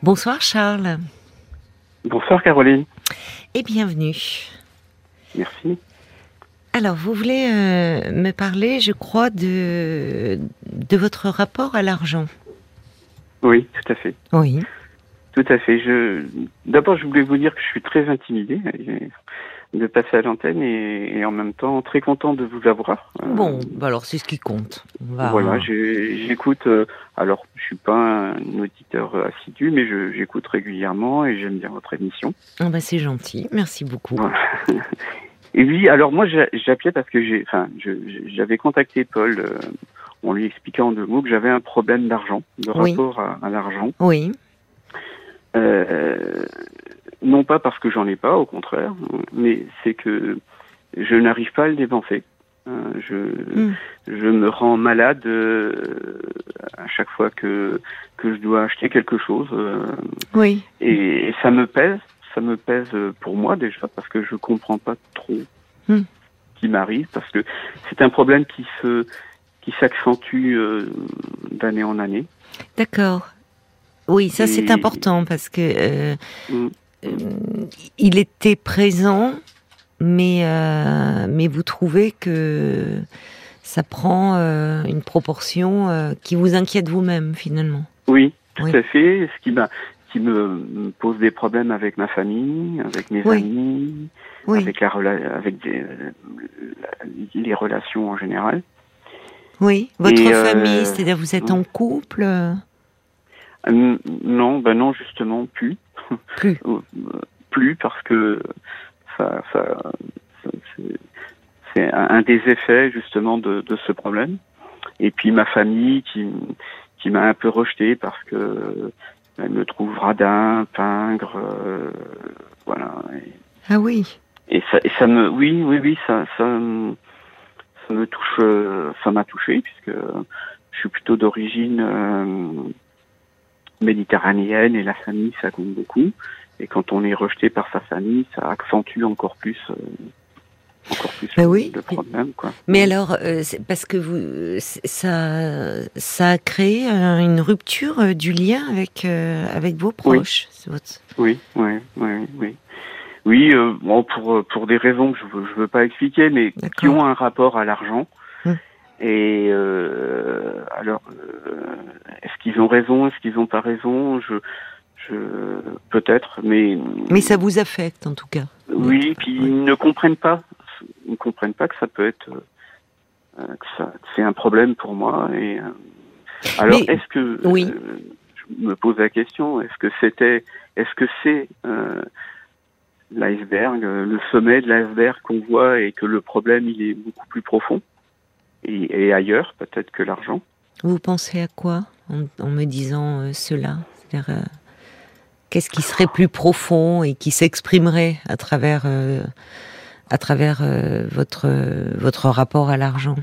Bonsoir Charles. Bonsoir Caroline. Et bienvenue. Merci. Alors, vous voulez euh, me parler, je crois, de, de votre rapport à l'argent Oui, tout à fait. Oui. Tout à fait. Je... D'abord, je voulais vous dire que je suis très intimidé de passer à l'antenne et, en même temps très content de vous avoir. Euh, bon, bah alors c'est ce qui compte. Voilà, j'écoute. Euh, alors, je suis pas un auditeur assidu, mais j'écoute régulièrement et j'aime bien votre émission. Ah bah c'est gentil, merci beaucoup. et oui, alors moi j'appelais parce que j'ai, enfin, j'avais contacté Paul euh, en lui expliquant en deux mots que j'avais un problème d'argent, de rapport à, à l'argent. Oui. Euh, non pas parce que j'en ai pas, au contraire, mais c'est que je n'arrive pas à le dépenser. Euh, je, hmm. je me rends malade euh, à chaque fois que, que je dois acheter quelque chose. Euh, oui. Et, ça me pèse, ça me pèse pour moi déjà parce que je comprends pas trop hmm. ce qui m'arrive parce que c'est un problème qui se qui s'accentue d'année en année. D'accord. Oui, ça c'est important parce que hmm. Euh, il était présent, mais, euh, mais vous trouvez que ça prend euh, une proportion qui vous inquiète vous-même finalement. Oui, tout à fait. Ce qui, qui me pose des problèmes avec ma famille, avec mes amis, avec, la, avec les relations en général. Oui, votre famille, c'est-à-dire vous êtes en couple? Non, ben non, justement, plus. Plus. Plus parce que ça, ça, c'est un des effets justement de, de, ce problème. Et puis ma famille qui, qui m'a un peu rejeté parce que elle me trouve radin, pingre, euh, voilà. ah oui. Et ça, et ça me, oui, oui, oui, ça, ça, ça me touche, ça m'a touché puisque je suis plutôt d'origine euh, méditerranéenne et la famille, ça compte beaucoup. Et quand on est rejeté par sa famille, ça accentue encore plus. Euh, encore plus oui. le problème. Quoi. Mais alors, euh, parce que vous, ça, ça a créé une rupture euh, du lien avec avec vos proches. Oui, oui, oui, oui. Oui, bon, pour pour des raisons que je veux, je veux pas expliquer, mais qui ont un rapport à l'argent. Et alors, est-ce qu'ils ont raison Est-ce qu'ils n'ont pas raison? Je, je peut-être, mais mais ça vous affecte en tout cas. Oui, puis ils ne comprennent pas. Ils ne comprennent pas que ça peut être euh, que ça c'est un problème pour moi. Et euh, alors, est-ce que oui. Euh, je me pose la question Est-ce que c'était Est-ce que c'est l'iceberg, le sommet de l'iceberg qu'on voit et que le problème il est beaucoup plus profond? Et, et ailleurs peut-être que l'argent. Vous pensez à quoi en, me disant euh, cela? Euh, Qu'est-ce qui serait plus profond et qui s'exprimerait à travers, euh, à travers votre, votre rapport à l'argent?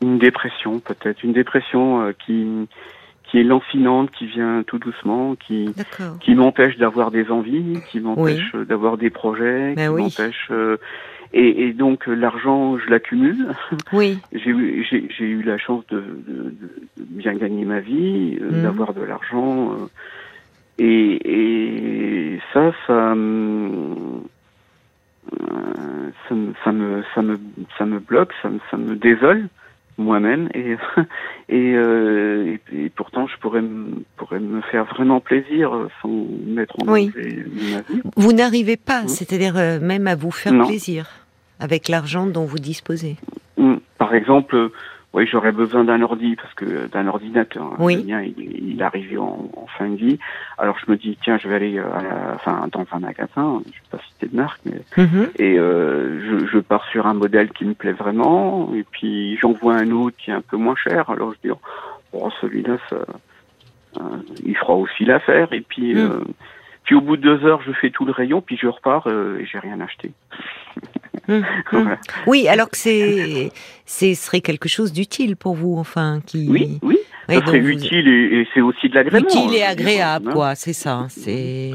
Une dépression, peut-être. Une dépression qui, qui est lancinante, qui vient tout doucement, qui, qui m'empêche d'avoir des envies, qui m'empêche d'avoir des projets, ben qui m'empêche et, et donc l'argent, je l'accumule. Oui. j'ai eu, j'ai, eu la chance de, de, de, bien gagner ma vie, euh, mhm. d'avoir de l'argent. Euh, et, et, ça, ça, euh, ça, me, ça me, ça me, ça me bloque, ça me, ça me désole moi-même et et, euh, et, pourtant je pourrais pourrais me faire vraiment plaisir sans mettre en danger ma vie. Vous n'arrivez pas, mmh. c'est-à-dire même à vous faire plaisir avec l'argent dont vous disposez mm. Par exemple, oui, j'aurais besoin d'un ordi parce que d'un ordinateur. Oui. Le mien, il, il arrive en, en, fin de vie. Alors je me dis tiens, je vais aller euh, à la, enfin dans un magasin, je vais pas citer de marque, mais mm-hmm. et euh, je, je, pars sur un modèle qui me plaît vraiment, et puis j'en vois un autre qui est un peu moins cher. Alors je dis oh celui-là, ça, euh, il fera aussi l'affaire. Et puis mm. puis au bout de deux heures, je fais tout le rayon, puis je repars et j'ai rien acheté. Hum, hum. Oui, alors que c'est, ce serait quelque chose d'utile pour vous, enfin, qui. Oui, oui. ça serait utile et, c'est aussi de l'agrément. Utile et agréable, hein. quoi, c'est ça. C'est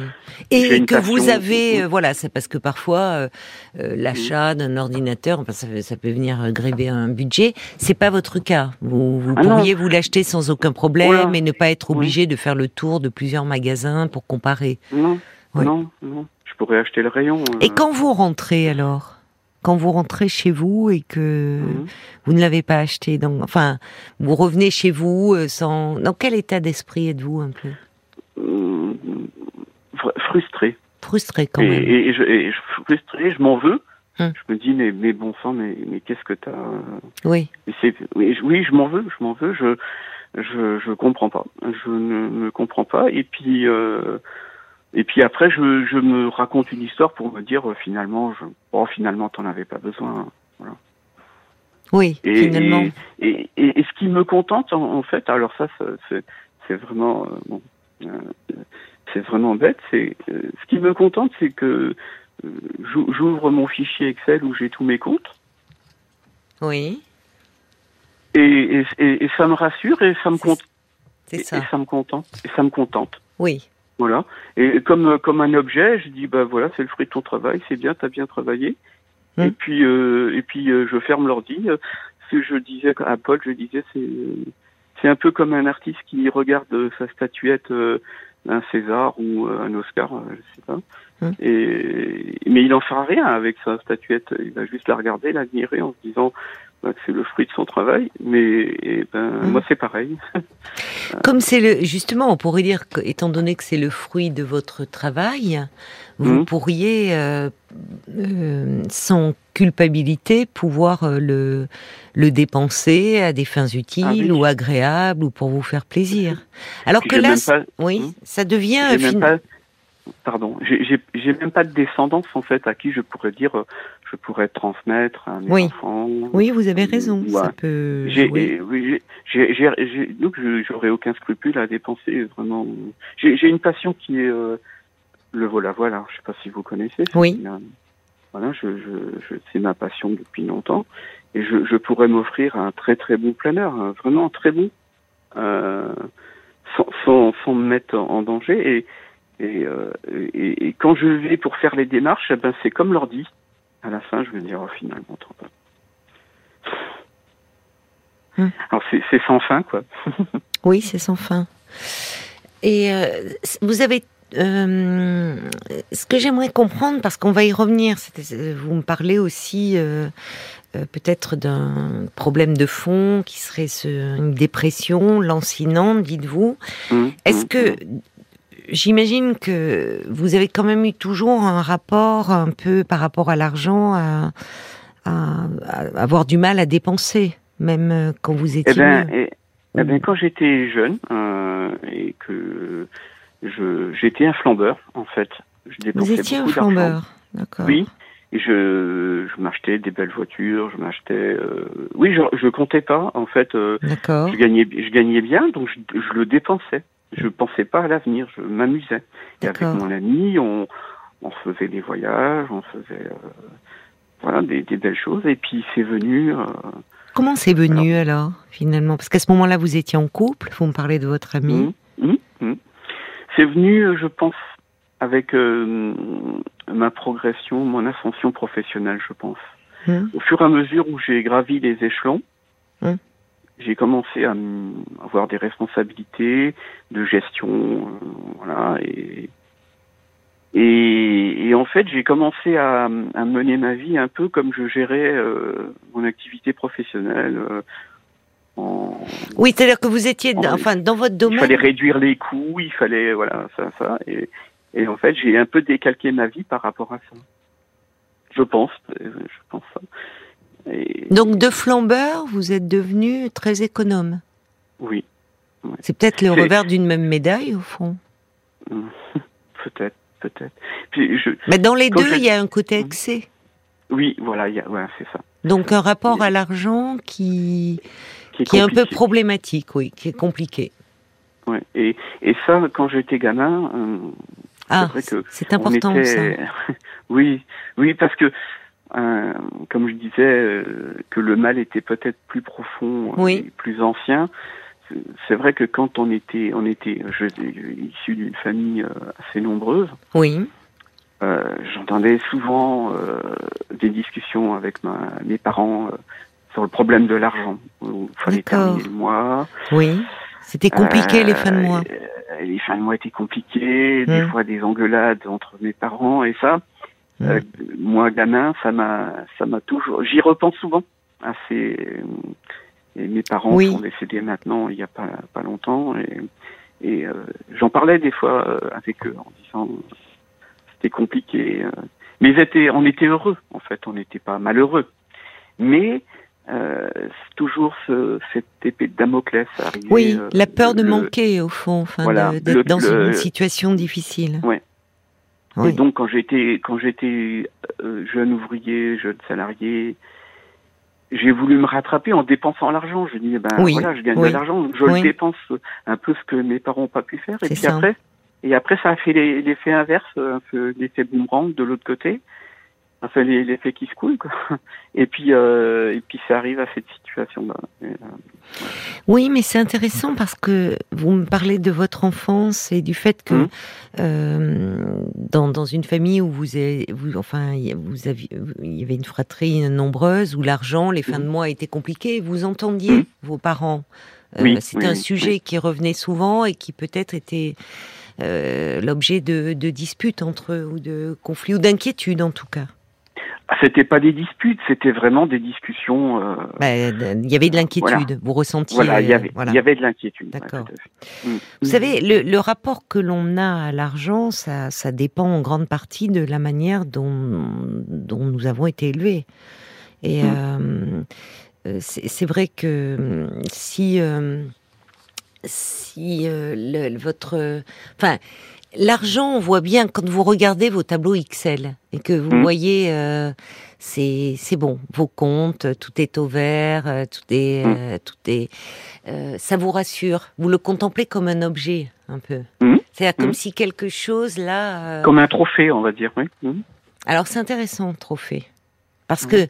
et que vous avez, euh, voilà, c'est parce que parfois euh, euh, l'achat d'un ordinateur, enfin, ça, peut venir gréver un budget. C'est pas votre cas. Vous, vous ah pourriez vous l'acheter sans aucun problème et ne pas être obligé de faire le tour de plusieurs magasins pour comparer. Non, non, non. Je pourrais acheter le rayon. Et quand vous rentrez alors? Quand vous rentrez chez vous et que mhm. vous ne l'avez pas acheté, donc enfin, vous revenez chez vous euh, sans. Dans quel état d'esprit êtes-vous un peu? Mmh, Frustré. Frustré quand même. Et, je, frustré, je m'en veux. Hum. Je me dis mais, mais bon sang, mais, mais qu'est-ce que t'as? Oui. Oui, oui, je m'en veux, je m'en veux. Je je je comprends pas. Je ne me comprends pas. Et puis. Euh, et puis après, je, je, me raconte une histoire pour me dire euh, finalement, je, oh, finalement, t'en avais pas besoin. Voilà. Oui, et, finalement. Et, et, ce qui me contente, en, fait, alors ça, c'est vraiment, euh, bon, euh, c'est vraiment bête. C'est ce qui me contente, c'est que j'ouvre mon fichier Excel où j'ai tous mes comptes. Oui. Et, et, ça me rassure et ça me compte. C'est ça. Et ça me contente. Et ça me contente. Oui. Voilà. Et comme comme un objet, je dis bah voilà, c'est le fruit de ton travail, c'est bien, t'as bien travaillé. Mmh. Et puis euh, et puis euh, je ferme l'ordi. Ce que je disais à Paul, je disais c'est c'est un peu comme un artiste qui regarde sa statuette euh, un César ou un Oscar, je sais pas. Mmh. Et mais il n'en fera rien avec sa statuette. Il va juste la regarder, l'admirer en se disant c'est le fruit de son travail, mais eh ben, mmh. moi c'est pareil. Comme c'est le, justement, on pourrait dire que, étant donné que c'est le fruit de votre travail, vous mmh. pourriez, euh, euh, sans culpabilité, pouvoir euh, le, le dépenser à des fins utiles ah ou agréables ou pour vous faire plaisir. Alors que là, oui, mmh. ça devient pardon, j'ai même pas de descendance en fait à qui je pourrais dire, euh, je pourrais transmettre à mes oui. enfants. Oui, vous avez raison. Ça peut. Oui, donc j'aurais aucun scrupule à dépenser vraiment. J'ai une passion qui est euh, le vol à voile. Alors, je sais pas si vous connaissez. Oui. Voilà, je, je, c'est ma passion depuis longtemps et je, je pourrais m'offrir un très très bon planeur, vraiment très bon, euh, sans, sans, sans me mettre en danger et euh, et, et, quand je vais pour faire les démarches, eh ben c'est comme l'ordi. À la fin, je vais dire oh, finalement pas. Hum. Alors c'est sans fin, quoi. oui, c'est sans fin. Et euh, vous avez euh, ce que j'aimerais comprendre, parce qu'on va y revenir, vous me parlez aussi peut-être d'un problème de fond qui serait une dépression lancinante, dites-vous. Hum, Est-ce hum, que j'imagine que vous avez quand même eu toujours un rapport un peu par rapport à l'argent, à, avoir du mal à dépenser, même euh, quand vous étiez. Eh bien, eh, eh ben, quand j'étais jeune euh, et que je j'étais un flambeur en fait. Je vous étiez un flambeur, d'accord. Oui. Et je, je m'achetais des belles voitures, je m'achetais. Euh, oui, je, je comptais pas en fait. D'accord. Je gagnais, je gagnais bien, donc je, je le dépensais je pensais pas à l'avenir, je m'amusais. Et avec mon ami, on, on faisait des voyages, on faisait euh, voilà des, des, belles choses. Et puis c'est venu. Euh, Comment c'est venu alors, finalement? Parce qu'à ce moment-là, vous étiez en couple. Vous me parlez de votre ami. Mmh, mmh, mmh. C'est venu, je pense, avec euh, ma progression, mon ascension professionnelle, je pense. Au fur et à mesure où j'ai gravi les échelons, j'ai commencé à avoir des responsabilités de gestion, euh, voilà, et, et, et, en fait, j'ai commencé à, à, mener ma vie un peu comme je gérais euh, mon activité professionnelle. Euh, en, oui, c'est-à-dire que vous étiez, enfin, dans votre domaine. Il fallait réduire les coûts, il fallait, voilà, ça, ça, et, et en fait, j'ai un peu décalqué ma vie par rapport à ça. Je pense, je pense ça. Donc de flambeur, vous êtes devenu très économe. Oui. C'est peut-être le revers d'une même médaille au fond. peut-être, peut-être. Mais dans les deux, il y a un côté excès. Oui, voilà, c'est ça. Donc un rapport à l'argent qui qui est, un peu problématique, oui, qui est compliqué. Ouais. Et, et ça, quand j'étais gamin, euh, ah, c'est important ça. oui, oui, parce que euh, comme je disais, euh, que le mal était peut-être plus profond et plus ancien. c'est vrai que quand on était, on était, je, issu d'une famille euh, assez nombreuse. Oui. Euh, J'entendais souvent euh, des discussions avec ma, mes parents euh, sur le problème de l'argent. Il fallait terminer le mois. Oui. C'était compliqué les fins de mois. les fins de mois étaient compliquées, des hmm. fois des engueulades entre mes parents et ça. Hmm. moi, gamin, ça m'a, ça m'a toujours. J'y repense souvent. Et mes parents sont décédés maintenant il n'y a pas, pas longtemps. Et, et euh, j'en parlais des fois euh, avec eux en disant c'était compliqué. Euh. mais était, on était heureux, en fait, on n'était pas malheureux. Mais euh, toujours ce, cette épée de Damoclès arrivée. Oui, la peur de manquer au fond, enfin, d'être dans une situation difficile. Ouais. Oui. Et donc quand j'étais quand j'étais jeune ouvrier, jeune salarié, j'ai voulu me rattraper en dépensant l'argent. Je dis, ben voilà, je gagne de l'argent, je le dépense un peu ce que mes parents n'ont pas pu faire. Et puis après, et après, ça a fait l'effet inverse, un peu l'effet boomerang de l'autre côté enfin l'effet qui se coule quoi. Et puis euh, et puis ça arrive à cette situation là. Euh, oui, mais c'est intéressant parce que vous me parlez de votre enfance et du fait que hum. euh, dans, dans une famille où vous avez, vous enfin vous aviez il y avait une fratrie nombreuse où l'argent les fins de hum. mois étaient compliquées, vous entendiez hum. vos parents. C'était un sujet qui revenait souvent et qui peut-être était l'objet de, de disputes entre eux ou de conflits ou d'inquiétudes en tout cas. Ah, c'était pas des disputes, c'était vraiment des discussions. Euh... Bah, il y avait de l'inquiétude, vous ressentiez. Voilà, il y avait, il y avait de l'inquiétude. D'accord. Mm. Vous savez, le, le, rapport que l'on a à l'argent, ça, ça dépend en grande partie de la manière dont, dont nous avons été élevés. Et mm. euh, euh c'est vrai que si euh, si euh, le, votre, enfin L'argent, on voit bien quand vous regardez vos tableaux Excel et que vous mmh. voyez, euh, c'est c'est bon, vos comptes, tout est au vert, euh, tout est mmh. euh, tout est, ça vous rassure. Vous le contemplez comme un objet un peu. Mmh. C'est-à-dire comme si quelque chose là. Comme un trophée, on va dire, oui. Alors c'est intéressant, trophée, parce que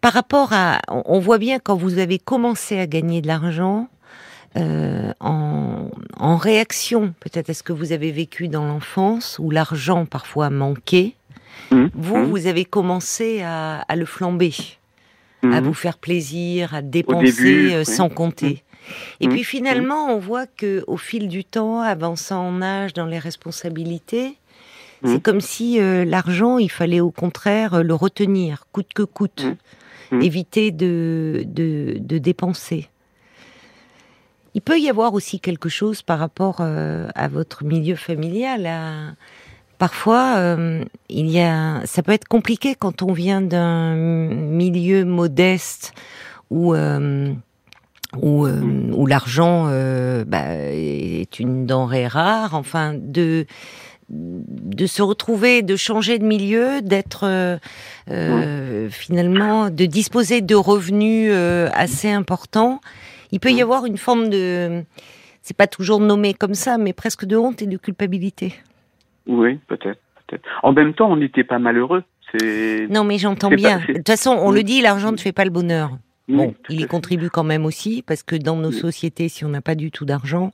par rapport à, on voit bien quand vous avez commencé à gagner de l'argent euh, en, en, réaction peut-être à ce que vous avez vécu dans l'enfance, où l'argent parfois manquait, mmh. vous, mmh. vous avez commencé à, à le flamber, à mmh. vous faire plaisir, à dépenser euh, sans compter. Et puis finalement, on voit que au fil du temps, avançant en âge, dans les responsabilités, c'est comme si euh, l'argent, il fallait au contraire le retenir, coûte que coûte, éviter de, de, de dépenser. Il peut y avoir aussi quelque chose par rapport euh, à votre milieu familial. Parfois, euh, il y a, ça peut être compliqué quand on vient d'un milieu modeste où euh, où, où l'argent bah, est une denrée rare. Enfin, de de se retrouver, de changer de milieu, d'être finalement, de disposer de revenus assez importants il peut y avoir une forme de, c'est pas toujours nommé comme ça, mais presque de honte et de culpabilité. Oui, peut-être. Peut en même temps, on n'était pas malheureux. Non, mais j'entends bien. de toute façon, on le dit, l'argent ne fait pas le bonheur. bon, il y contribue quand même aussi, parce que dans nos sociétés, si on n'a pas du tout d'argent,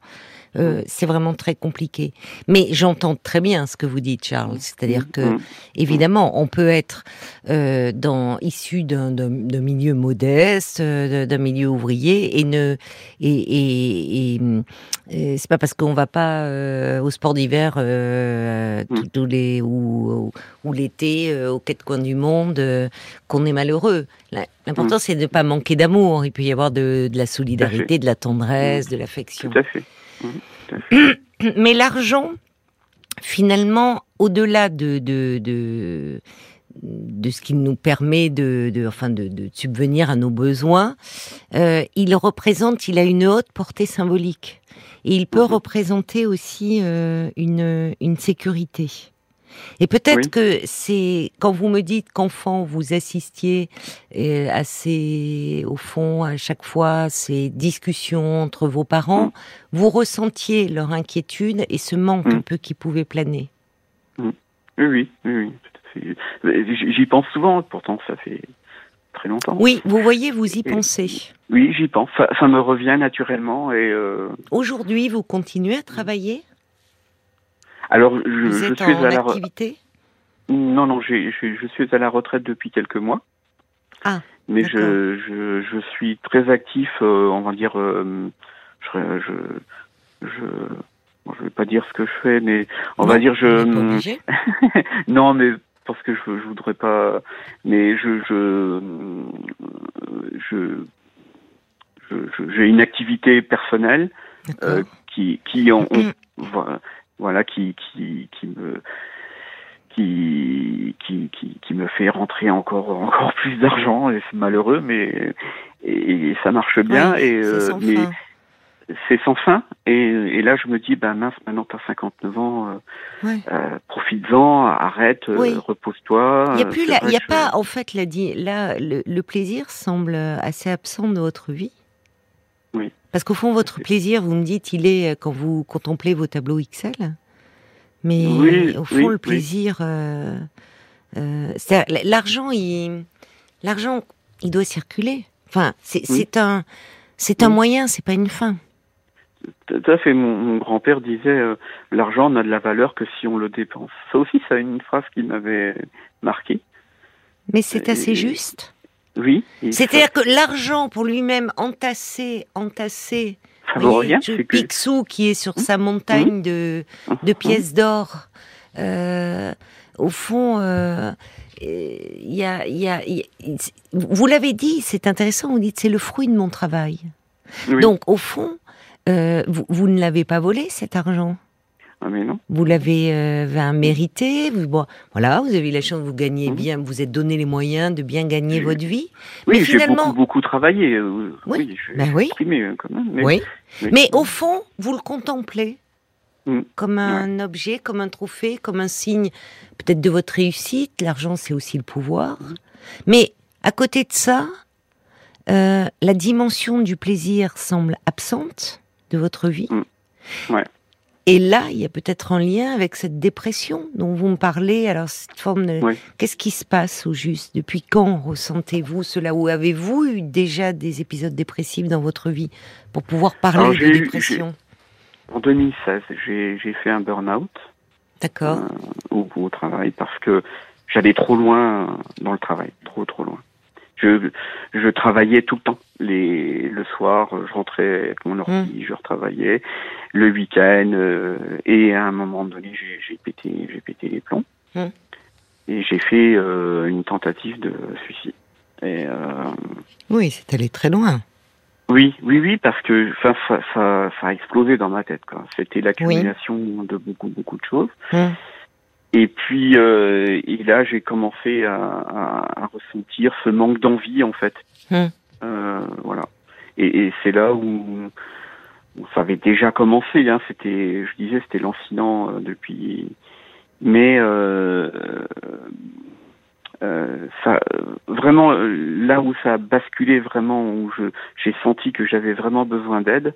euh, c'est vraiment très compliqué. Mais j'entends très bien ce que vous dites, Charles. C'est-à-dire que, mm. évidemment, on peut être euh, dans, issu d'un milieu modeste, euh, d'un milieu ouvrier, et ne et, et, et, c'est pas parce qu'on va pas euh, au sport d'hiver mm. tous les ou, ou l'été aux quatre coins du monde qu'on est malheureux. L'important, mm. c'est de ne pas manquer d'amour. Il peut y avoir de, de la solidarité, de la tendresse, de l'affection. Tout à fait. Mais l'argent, finalement, au-delà de, de, de, ce qui nous permet de, de enfin de, subvenir à nos besoins, euh, il représente, il a une haute portée symbolique. Et il peut mhm. représenter aussi euh, une, une sécurité. Et peut-être que c'est quand vous me dites qu'enfant vous assistiez euh, à ces, au fond, à chaque fois ces discussions entre vos parents, mm. vous ressentiez leur inquiétude et ce manque un mm. peu qui pouvait planer. Mm. Oui, oui, oui. J'y pense souvent. Pourtant, ça fait très longtemps. Oui, vous voyez, vous y pensez. Oui, j'y pense. Ça, me revient naturellement et. Aujourd'hui, vous continuez à travailler? Alors, je, vous êtes suis en à la activité Non, non, je, je suis à la retraite depuis quelques mois. Ah. Mais je, je, je, suis très actif, on va dire. je, je, je je vais pas dire ce que je fais, mais on va dire je. non, mais parce que je, je voudrais pas. Mais je je je j'ai une activité personnelle euh, qui qui en, voilà qui qui qui me qui, qui, qui, qui, me fait rentrer encore encore plus d'argent et c'est malheureux mais et, ça marche bien et euh, mais c'est sans fin. Et, là, je me dis, ben mince, maintenant tu as 59 ans, euh, euh, profites-en, arrête, repose-toi. Il n'y a plus, il y a pas, en fait, là, là le, plaisir semble assez absent de votre vie. Oui. Parce qu'au fond, votre plaisir, vous me dites, il est quand vous contemplez vos tableaux Excel. Mais au fond, le plaisir, l'argent, il, l'argent, il doit circuler. Enfin, c'est un, c'est un moyen, c'est pas une fin. Tout à fait. Mon, grand-père disait euh, l'argent n'a de la valeur que si on le dépense. Ça aussi, c'est une phrase qui m'avait marqué. Mais c'est assez juste. Oui. C'est-à-dire que l'argent pour lui-même entassé, entassé, ça. Picsou qui est sur sa montagne de, de pièces d'or. Euh, au fond, euh, y a, y a, vous l'avez dit, c'est intéressant. Vous dites c'est le fruit de mon travail. Donc au fond, euh, vous, ne l'avez pas volé cet argent? Ah mais non. Vous l'avez euh, mérité. Vous, bon, voilà, vous avez la chance, vous gagnez mhm. bien, vous êtes donné les moyens de bien gagner votre vie. Oui, j'ai finalement... beaucoup, beaucoup travaillé. Euh, oui, ben oui. quand même. Mais, oui. Mais, au fond, vous le contemplez mm. comme un objet, comme un trophée, comme un signe peut-être de votre réussite. L'argent, c'est aussi le pouvoir. Mm. Mais à côté de ça, euh, la dimension du plaisir semble absente de votre vie. Mm. Et là, il y a peut-être un lien avec cette dépression dont vous me parlez. Alors, cette forme de... Qu'est-ce qui se passe au juste? Depuis quand ressentez-vous cela? Ou avez-vous eu déjà des épisodes dépressifs dans votre vie pour pouvoir parler de dépression? En 2016, j'ai fait un burn-out. D'accord. Euh, au, au travail parce que j'allais trop loin dans le travail, trop trop loin je, je travaillais tout le temps. Les, le soir, je rentrais avec mon ordi, mmh. je retravaillais. Le week-end, euh, et à un moment donné, j'ai pété, j'ai pété les plombs. Mmh. Et j'ai fait euh, une tentative de suicide. Et, euh, oui, c'est allé très loin. Oui, oui, oui, parce que ça, ça, ça, a explosé dans ma tête. C'était l'accumulation de beaucoup, beaucoup de choses. Mmh. Et puis, euh, et là, j'ai commencé à, à, à, ressentir ce manque d'envie, en fait. Hmm. Euh, voilà. Et, et c'est là où, où, ça avait déjà commencé. Hein. C'était, je disais, c'était lancinant euh, depuis. Mais euh, euh, ça, vraiment, là où ça a basculé vraiment, où j'ai senti que j'avais vraiment besoin d'aide,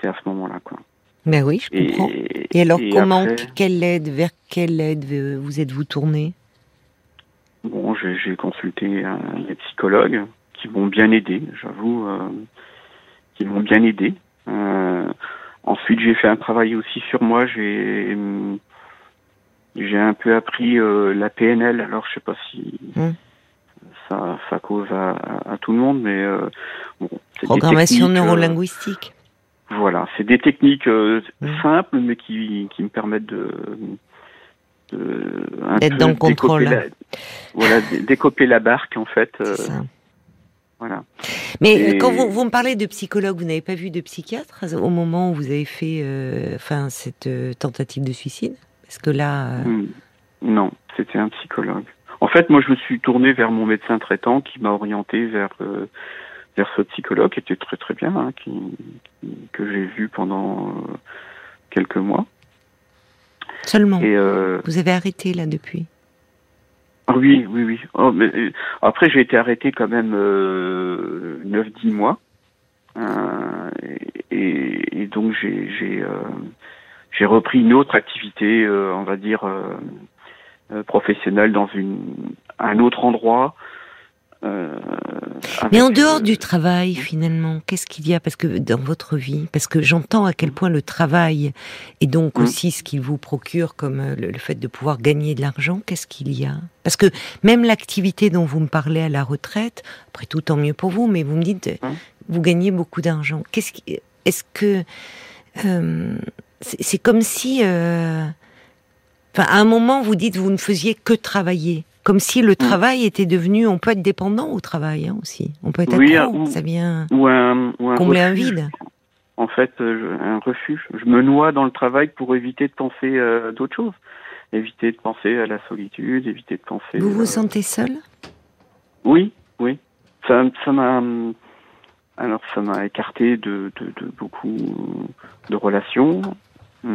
c'est à ce moment-là, quoi. Mais oui, je comprends. Et, alors, comment, quelle aide, vers quelle aide vous êtes-vous tourné Bon, j'ai consulté un, des psychologues qui m'ont bien aidé, j'avoue, euh, qui m'ont bien aidé. Euh, ensuite, j'ai fait un travail aussi sur moi. J'ai j'ai un peu appris euh, la PNL. Alors, je sais pas si hum. ça, ça cause à, à, tout le monde, mais bon, programmation neurolinguistique. Voilà, c'est des techniques euh, mmh. simples, mais qui, qui me permettent de, d'être dans le contrôle. voilà, décoper la barque en fait. Euh, voilà. Mais quand vous, vous, me parlez de psychologue, vous n'avez pas vu de psychiatre au moment où vous avez fait, euh, enfin, cette tentative de suicide? Parce que là. Mmh. Non, c'était un psychologue. En fait, moi, je me suis tourné vers mon médecin traitant qui m'a orienté vers vers ce psychologue qui était très très bien, hein, qui, que j'ai vu pendant euh, quelques mois. Seulement. Et, euh, Vous avez arrêté là depuis ah Oui, oui, oui. Oh, mais, euh, après, j'ai été arrêté quand même euh, 9-10 mois. Et, et, donc, j'ai j'ai repris une autre activité, on va dire, professionnelle dans une, un autre endroit Euh, Mais en dehors du travail, finalement, qu'est-ce qu'il y a Parce que dans votre vie, parce que j'entends à quel point le travail et donc mm. aussi ce qu'il vous procure, comme euh, le, fait de pouvoir gagner de l'argent, qu'est-ce qu'il y a? Parce que même l'activité dont vous me parlez à la retraite, après tout, tant mieux pour vous, mais vous me dites, mm. vous gagnez beaucoup d'argent. Qu'est-ce qui, est-ce que euh, c'est comme si, enfin, à un moment, vous dites, vous ne faisiez que travailler. Comme si le mm. travail était devenu, on peut être dépendant au travail hein, aussi. On peut être oui, accro, ça vient ou un, combler un vide. En fait, euh, un refuge. Je me noie dans le travail pour éviter de penser à d'autres choses, éviter de penser à la solitude, éviter de penser. Vous vous sentez seul? Oui, oui. Ça, ça m'a. Alors, ça m'a écarté de, de, de beaucoup de relations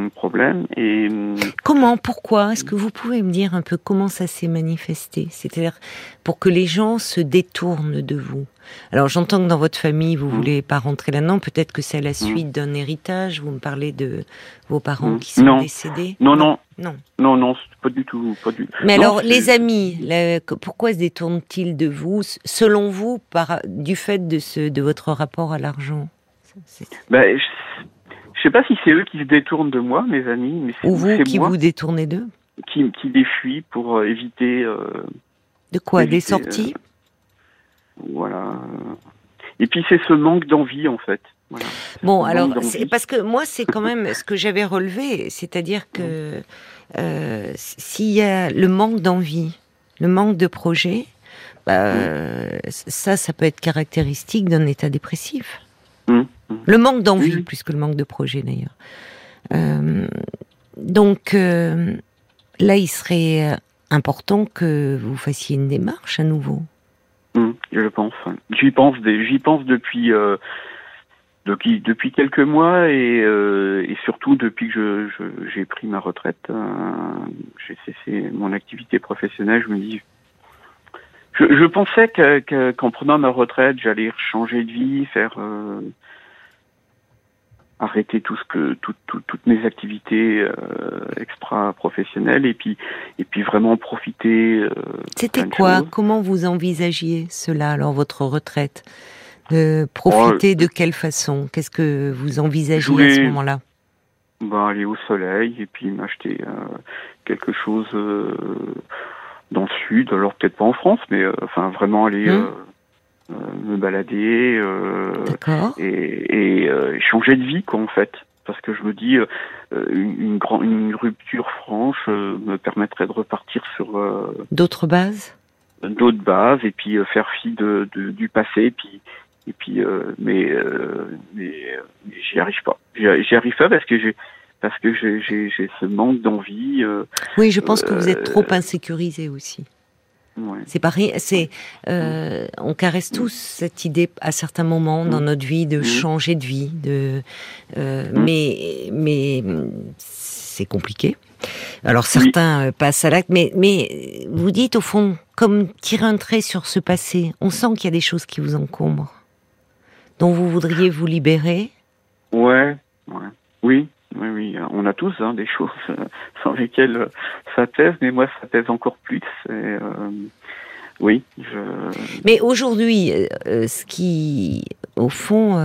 problème. Et hum, comment, pourquoi Est-ce que vous pouvez me dire un peu comment ça s'est manifesté? C'est-à-dire pour que les gens se détournent de vous. Alors j'entends que dans votre famille vous ne hum. voulez pas rentrer là-dedans. Peut-être que c'est à la hum. suite d'un héritage. Vous me parlez de vos parents qui sont décédés. Non, non, non, non, non, pas du tout, pas du. Mais alors les amis, pourquoi se détournent-ils de vous Selon vous, par du fait de ce de votre rapport à l'argent? Ben, je sais pas si c'est eux qui se détournent de moi, mes amis, mais c'est Ou vous qui vous détournez d'eux qui, qui les fuit pour euh, éviter. Euh, de quoi? Des sorties? euh, Voilà. Et puis c'est ce manque d'envie en fait. Bon, alors, c'est parce que moi, c'est quand même ce que j'avais relevé, c'est-à-dire que s'il y a le manque d'envie, le manque de projet, bah, ça, ça peut être caractéristique d'un état dépressif. Mmh. Le manque d'envie, plus que le manque de projet d'ailleurs. Euh, donc euh, là, il serait important que vous fassiez une démarche à nouveau. Mmh, je pense. J'y pense, j'y pense depuis, euh, depuis, depuis quelques mois et, et surtout depuis que j'ai pris ma retraite. j'ai cessé mon activité professionnelle. Je me dis, je, je pensais qu'en prenant ma retraite, j'allais changer de vie, faire arrêter tout ce que toutes mes activités euh, extra professionnelles et puis et puis vraiment profiter. Euh, C'était quoi? Comment vous envisagiez cela alors votre retraite? De profiter oh, de quelle façon? Qu'est-ce que vous envisagiez à ce moment-là? Ben, aller au soleil et puis m'acheter euh, quelque chose dans le sud, alors peut-être pas en France, mais enfin vraiment aller hum. Euh, me balader euh, et, et euh, changer de vie quoi en fait. Parce que je me dis une, une, une rupture franche me permettrait de repartir sur d'autres bases? d'autres bases et puis faire fi de, de, du passé et puis et puis mais mais, j'y arrive pas. J'y arrive pas parce que j'ai parce que j'ai j'ai ce manque d'envie oui je pense que vous êtes trop insécurisé aussi c'est pareil, c'est euh, on caresse tous cette idée à certains moments dans notre vie de changer de vie, de euh, mais mais c'est compliqué. Alors certains euh, passent à l'acte, mais mais vous dites au fond comme tirer un trait sur ce passé, on sent qu'il y a des choses qui vous encombrent, dont vous voudriez vous libérer. Ouais, ouais, oui. Oui, oui, on a tous hein, des choses euh, sans lesquelles euh, ça pèse, mais moi ça pèse encore plus. Euh, oui. Je... Mais aujourd'hui, ce qui, au fond,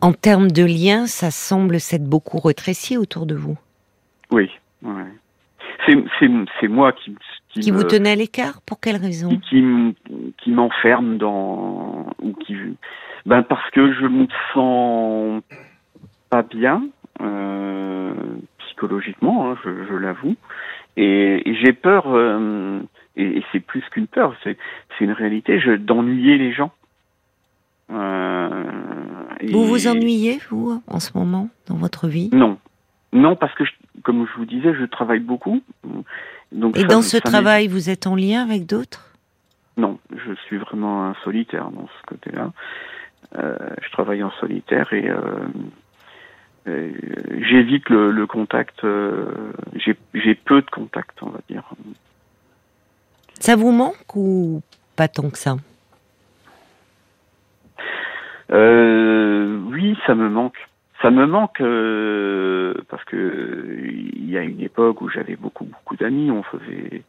en termes de liens, ça semble s'être beaucoup rétréci autour de vous. Oui, ouais. c'est moi qui, qui, qui vous tenait à l'écart. Pour quelle raison? Qui, qui m'enferme dans ou qui ben parce que je me sens pas bien psychologiquement, hein, je, l'avoue. Et, j'ai peur, euh, et, c'est plus qu'une peur, c'est une réalité, d'ennuyer les gens. Euh, vous vous ennuyez, vous, en ce moment, dans votre vie? Non. Non, parce que, comme je vous disais, je travaille beaucoup. Donc et dans ce travail, vous êtes en lien avec d'autres? Non, je suis vraiment un solitaire dans ce côté-là. je travaille en solitaire et euh, j'évite le, contact. Euh, j'ai peu de contact, on va dire. Ça vous manque ou pas tant que ça? Euh, Oui, ça me manque. Ça me manque parce que il y a une époque où j'avais beaucoup beaucoup d'amis, on faisait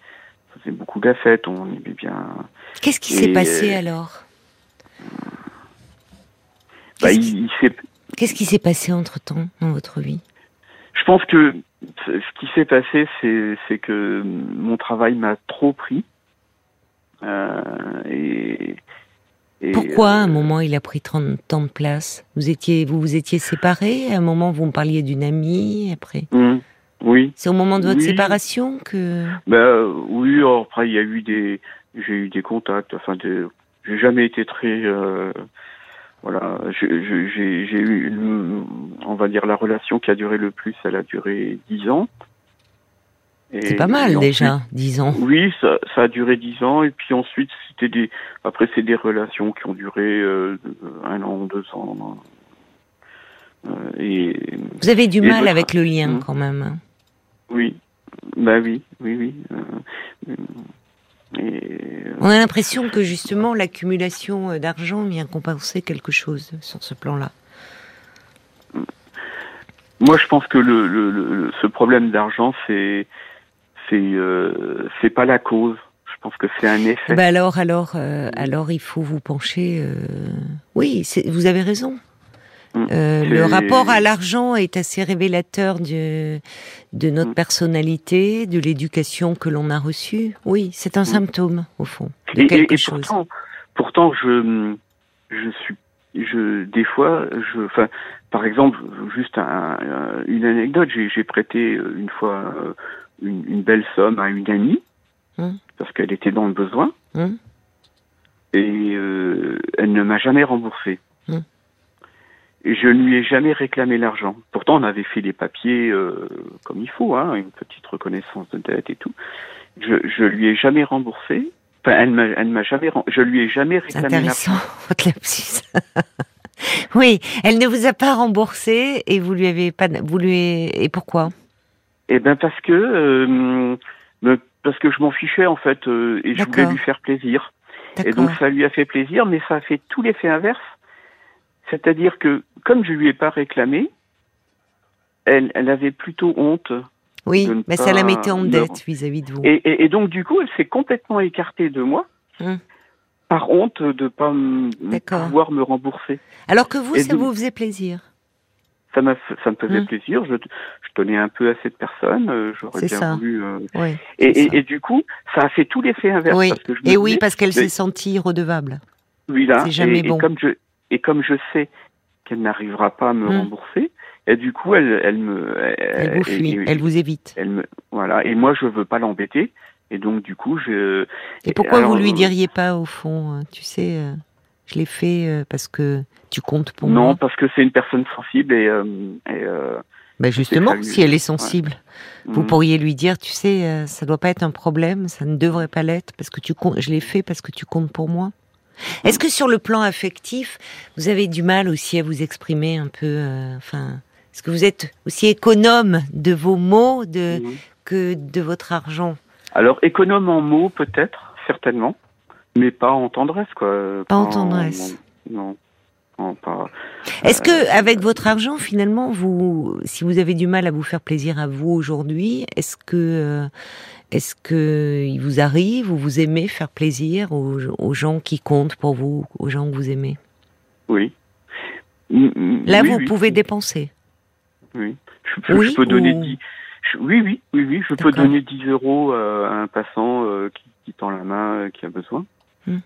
faisait beaucoup la fête, on aimait bien. Qu'est-ce qui s'est passé alors? bah, Qu'est-ce qui s'est passé entre temps dans votre vie? Je pense que ce qui s'est passé, c'est que mon travail m'a trop pris. Euh, et, Pourquoi à un euh, moment il a pris tant de place? Vous étiez, vous vous étiez séparés? À un moment vous me parliez d'une amie après? Mmh. Oui. C'est au moment de votre séparation que. Ben oui. Après il y a eu des, j'ai eu des contacts. Enfin, j'ai jamais été très. Euh, voilà, j'ai eu, une, on va dire, la relation qui a duré le plus, elle a duré dix ans. C'est pas mal déjà, dix ans. Oui, ça, ça, a duré dix ans, et puis ensuite c'était des, après c'est des relations qui ont duré euh, un an, deux ans. Euh, et vous avez du mal avec le lien hmm. quand même. Hein. Oui, bah oui, oui, oui. Euh, on a l'impression que justement l'accumulation euh, d'argent vient compenser quelque chose sur ce plan-là. Moi, je pense que le, ce problème d'argent, c'est c'est euh, c'est pas la cause. Je pense que c'est un effet. Bah alors, alors, euh, alors, il faut vous pencher. Oui, vous avez raison. Mm. Euh, le rapport à l'argent est assez révélateur de, de notre mm. personnalité, de l'éducation que l'on a reçue. Oui, c'est un mm. symptôme, au fond, de quelque chose. Pourtant, pourtant, je, je suis, je, des fois, je, enfin, par exemple, juste une anecdote, j'ai prêté une fois euh, une, une, belle somme à une amie, parce qu'elle était dans le besoin, et euh, elle ne m'a jamais remboursé je ne lui ai jamais réclamé l'argent. Pourtant, on avait fait les papiers euh, comme il faut, hein, une petite reconnaissance de dette et tout. Je, je lui ai jamais remboursé. Enfin, elle m'a, elle m'a jamais, je lui ai jamais réclamé l'argent. votre lapsus. oui, elle ne vous a pas remboursé et vous lui avez pas, vous lui, et pourquoi? Eh ben parce que, euh, parce que je m'en fichais en fait euh, et je voulais lui faire plaisir. Et donc ça lui a fait plaisir, mais ça a fait tout l'effet inverse c'est-à-dire que, comme je lui ai pas réclamé, elle, elle avait plutôt honte. Oui, mais ça la mettait en dette vis-à-vis de vous. Et, et, donc, du coup, elle s'est complètement écartée de moi. Hum. Par honte de ne pas pouvoir me rembourser. Alors que vous, ça vous faisait plaisir ça, ça me faisait hum. plaisir. Je, je, tenais un peu à cette personne. Euh, j'aurais bien ça. voulu. Euh, et, et, du coup, ça a fait tout l'effet inverse. Oui. et oui, parce qu'elle s'est sentie redevable. Oui, là. C'est jamais bon. comme je, et comme je sais qu'elle n'arrivera pas à me hmm. rembourser, et du coup, elle, elle me, elle, vous fuit, elle vous évite. Elle me, voilà. Et moi, je veux pas l'embêter. Et donc, du coup, je. Et pourquoi vous lui euh, diriez pas au fond, hein, tu sais, euh, je l'ai fait euh, parce que tu comptes pour moi? Non, parce que c'est une personne sensible et. et ben justement, si elle est sensible, vous hmm. pourriez lui dire, tu sais, ça doit pas être un problème, ça ne devrait pas l'être parce que tu comptes. Je l'ai fait parce que tu comptes pour moi. Est-ce que sur le plan affectif, vous avez du mal aussi à vous exprimer un peu, euh, enfin, est-ce que vous êtes aussi économe de vos mots de, que de votre argent? Alors économe en mots peut-être, certainement, mais pas en tendresse quoi. Pas, en tendresse. Non. non. pas, Est-ce que euh, avec votre argent, finalement, vous, si vous avez du mal à vous faire plaisir à vous aujourd'hui, est-ce que euh, est-ce que il vous arrive ou vous aimez faire plaisir aux, gens qui comptent pour vous, aux gens que vous aimez? Oui. Là, vous pouvez dépenser. Oui. Je, peux donner 10. oui, oui, oui, oui. Je peux donner 10 euros euh, à un passant euh, qui, tend la main, euh, qui a besoin. Hmm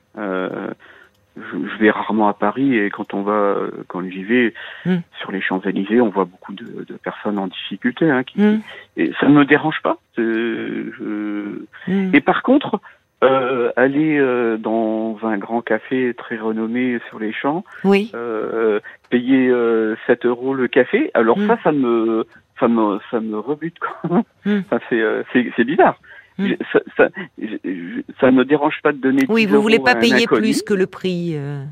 je, vais rarement à Paris et quand on va, quand j'y vais hmm. sur les Champs-Élysées, on voit beaucoup de, de personnes en difficulté. Hein, qui, hmm. Et ça ne me dérange pas. Je... Hmm. Et par contre, euh, aller euh, dans un grand café très renommé sur les champs, oui. euh, payer 7 euros le café, alors ça, ça me, ça me, ça me rebute. Quoi. Enfin, c'est bizarre. Hmm. Ça, ça, ça, ne me dérange pas de donner. Oui, vous voulez pas payer plus que le prix. Euh,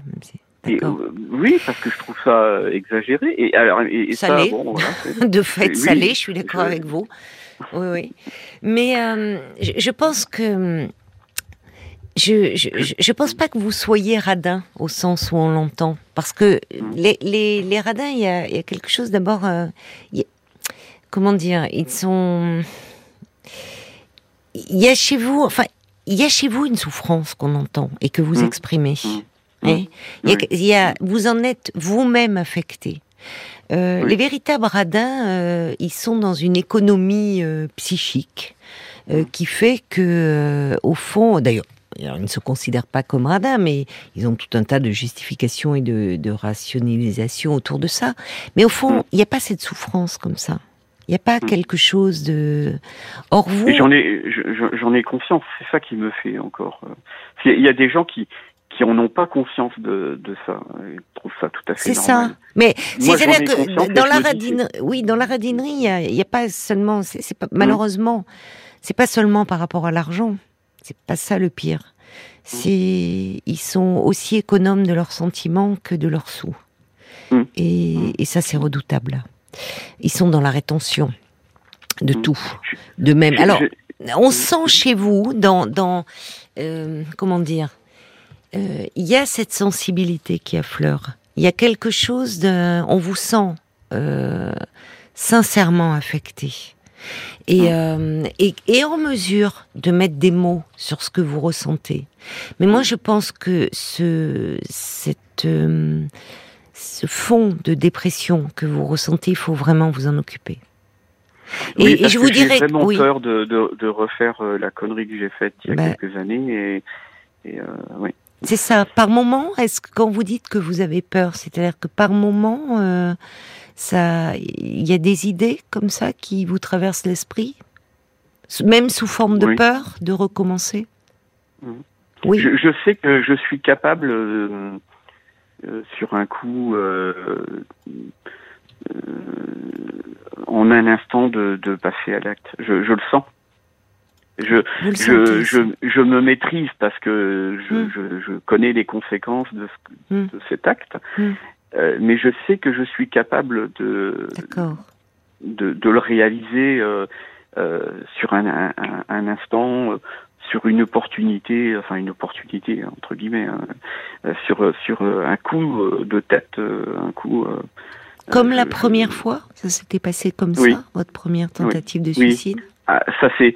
euh, oui, parce que je trouve ça euh, exagéré. Et alors, et, salé. Ça, bon, voilà, de fait, salé. Je suis d'accord avec vous. Oui, oui. Mais euh, je, je, pense que je, je, je, pense pas que vous soyez radin au sens où on l'entend, parce que hmm. les, les, les radins, il y a, y a, quelque chose d'abord. Euh, comment dire Ils sont il y a chez vous, enfin, il y a chez vous une souffrance qu'on entend et que vous mmh. exprimez. Mmh. Il y a, vous en êtes vous-même affecté. Euh, les véritables radins, euh, ils sont dans une économie euh, psychique qui fait que, au fond, d'ailleurs, ils ne se considèrent pas comme radins, mais ils ont tout un tas de justifications et de, de rationalisation autour de ça. Mais au fond, mm. il n'y a pas cette souffrance comme ça. Il n'y a pas mm. quelque chose de. Or vous? J'en ai, j'en ai conscience. C'est ça qui me fait encore. Il y a des gens qui qui en ont pas conscience de, de ça. Ils trouvent ça tout à fait C'est ça. Mais c'est-à-dire que dans la radinerie, oui, dans la radinerie, il n'y a, pas seulement, c'est pas, malheureusement, c'est pas seulement par rapport à l'argent. C'est pas ça le pire. C'est, ils sont aussi économes de leurs sentiments que de leurs sous. Et, et ça, c'est redoutable. Ils sont dans la rétention de mm. tout. De même. Alors, on sent chez vous, dans, dans euh, comment dire, euh, il y a cette sensibilité qui affleure. Il y a quelque chose de, on vous sent euh, sincèrement affecté. Et, euh, et, et, en mesure de mettre des mots sur ce que vous ressentez. Mais moi, je pense que ce, cette, ce fond de dépression que vous ressentez, il faut vraiment vous en occuper. et, je vous dirais, j'ai vraiment peur de, de, de, refaire la connerie que j'ai faite il y a bah quelques années. Et, et oui. C'est ça. Par moment, est-ce que quand vous dites que vous avez peur, c'est-à-dire que par moment, euh, ça, il y a des idées comme ça qui vous traversent l'esprit, même sous forme de peur, de recommencer? Mmh. Oui. Je, sais que je suis capable, euh, euh, sur un coup, en un instant, de, passer à l'acte. je le sens je, je, je, je, me maîtrise parce que je, hmm. je, connais les conséquences de, hmm. de cet acte, hmm. euh, mais je sais que je suis capable de, de, de, le réaliser euh, euh, sur un, un, un instant, euh, sur une opportunité, enfin une opportunité entre guillemets, hein, euh, sur sur un coup de tête, un coup. Comme la première fois, ça s'était passé comme ça, votre première tentative de suicide? Ah, ça c'est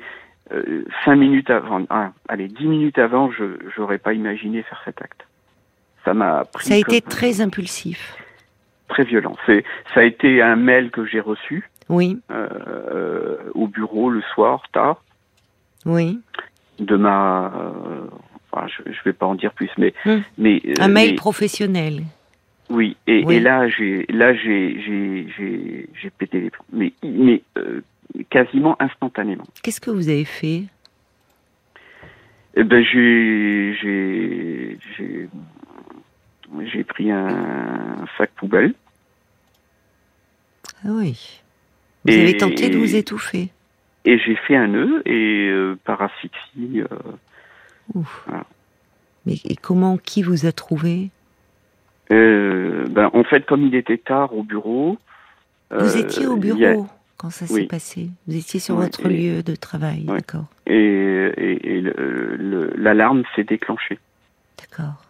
euh, cinq minutes avant, ah, allez, dix minutes avant, je n'aurais pas imaginé faire cet acte. Ça m'a pris. Ça a été très impulsif. Très violent. C'est, ça a été un mail que j'ai reçu. Oui. Euh, au bureau le soir, tard. Oui. De ma. Euh, je ne vais pas en dire plus, mais. Hum. mais un mail professionnel. Oui, et, et là, j'ai, là, j'ai, j'ai, j'ai, j'ai pété les plombs. Mais, mais quasiment instantanément. Qu'est-ce que vous avez fait? Eh ben, j'ai, j'ai, j'ai, pris un sac poubelle. Ah oui. Vous avez tenté de vous étouffer. Et j'ai fait un nœud et euh, par asphyxie. Euh, Mais comment, qui vous a trouvé? Euh, ben, En fait, comme il était tard au bureau. Vous étiez au bureau quand ça s'est passé Vous étiez sur votre lieu de travail, d'accord. Et, et, l'alarme s'est déclenchée. D'accord.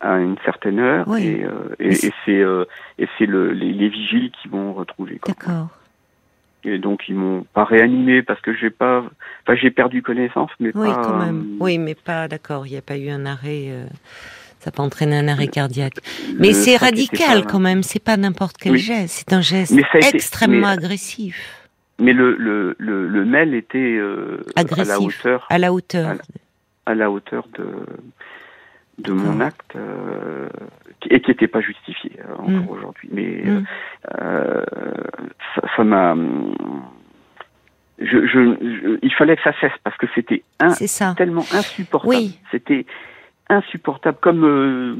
À une certaine heure, et, euh, et c'est euh, le, les, les, vigiles qui m'ont retrouvé. D'accord. Et donc ils m'ont pas réanimé parce que j'ai pas, enfin j'ai perdu connaissance, mais oui, quand même. Euh, oui, mais pas d'accord. Il n'y a pas eu un arrêt ça peut entraîner un arrêt cardiaque. Mais c'est radical quand même, c'est pas n'importe quel geste, c'est un geste extrêmement agressif. Mais le, le, le, mail était euh, à la hauteur. À la hauteur. À la, hauteur de, de mon acte euh, et qui n'était pas justifié euh, encore hmm. aujourd'hui. Mais hmm. ça m'a. Je, je, il fallait que ça cesse parce que c'était tellement insupportable. Oui. C'était insupportable, comme euh,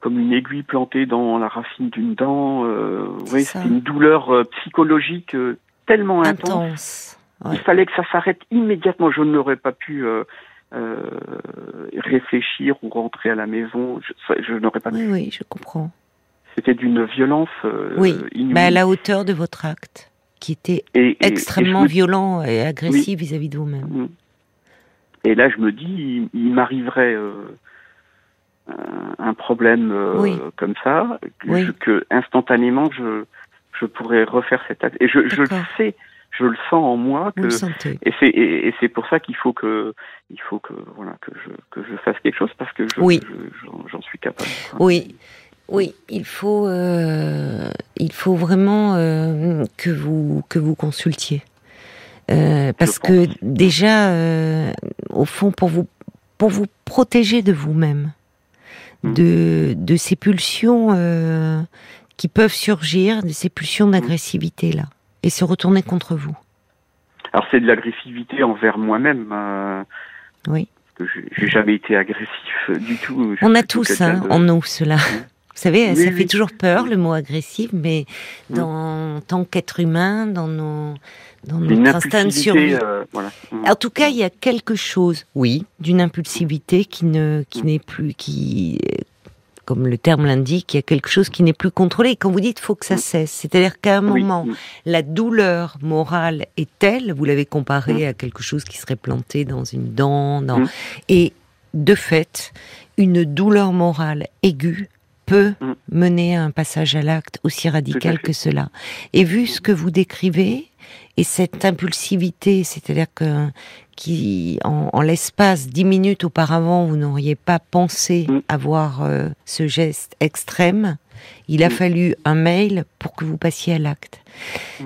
comme une aiguille plantée dans la racine d'une dent. Euh, oui, c'est une douleur euh, psychologique tellement intense. Il fallait que ça s'arrête immédiatement. Je n'aurais pas pu réfléchir ou rentrer à la maison. Je, n'aurais pas. Oui, oui, je comprends. C'était d'une violence oui, mais à la hauteur de votre acte, qui était extrêmement violent et agressif vis-à-vis de vous-même. Mm. Et là, je me dis, il, m'arriverait euh, un problème euh, comme ça, que, que, instantanément, je, je pourrais refaire cet acte. Et je, je le sais, je le sens en moi que et c'est et, c'est pour ça qu'il faut que il faut que voilà que je que je fasse quelque chose parce que oui. j'en suis capable. Oui. Oui, il faut, euh, il faut vraiment euh, que vous que vous consultiez, euh, parce que déjà, au fond, pour vous pour vous protéger de vous-même, hmm. de de ces pulsions qui peuvent surgir, de ces pulsions hmm. Et se retourner contre vous. Alors c'est de l'agressivité envers moi-même. oui. Parce que j'ai jamais été agressif du tout. On a tous hein, en nous cela. Vous savez, ça fait toujours peur le mot agressif, mais mm. dans, en tant qu'être humain, dans nos dans notre instinct de survie. Euh, mm. En tout cas, il y a quelque chose, oui, d'une impulsivité qui ne qui mm. n'est plus qui comme le terme l'indique, il y a quelque chose qui n'est plus contrôlé. quand vous dites faut que ça cesse, c'est-à-dire qu'à un moment, la douleur morale est telle, vous l'avez comparé à quelque chose qui serait planté dans une dent, dans... et de fait, une douleur morale aiguë peut mm. mener à un passage à l'acte aussi radical que cela. Et vu ce que vous décrivez, et cette impulsivité, c'est-à-dire que qui, en, l'espace dix minutes auparavant, vous n'auriez pas pensé mm. avoir euh, ce geste extrême, il a mm. fallu un mail pour que vous passiez à l'acte.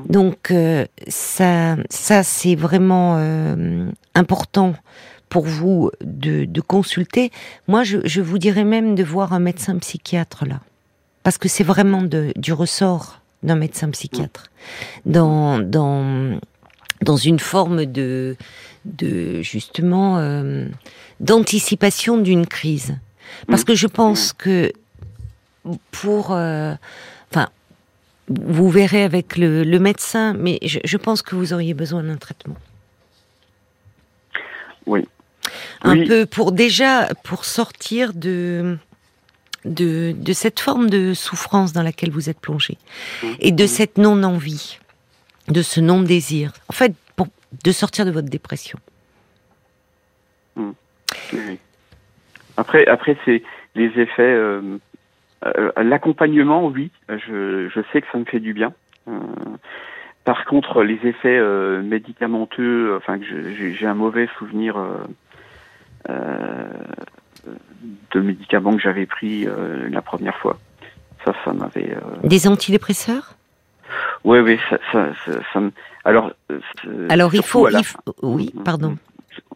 Donc euh, ça, ça c'est vraiment euh, important pour vous de, consulter. Moi, je, vous dirais même de voir un médecin psychiatre là, parce que c'est vraiment de, du ressort d'un médecin psychiatre dans dans dans une forme de de justement euh, d'anticipation d'une crise. Parce que je pense que pour euh, enfin vous verrez avec le, médecin, mais je pense que vous auriez besoin d'un traitement. Oui un peu pour déjà pour sortir de, de, de cette forme de souffrance dans laquelle vous êtes plongé mmh. et de cette non envie, de ce non désir. En fait, de sortir de votre dépression. Mmh. Après, après c'est les effets. Euh, euh, l'accompagnement, oui, je, je sais que ça me fait du bien. Euh, par contre, les effets médicamenteux, enfin, j'ai un mauvais souvenir de médicaments que j'avais pris la première fois. Ça, ça m'avait. Des antidépresseurs? Oui, oui, ça, ça, ça, alors. Alors il faut, oui, mm, pardon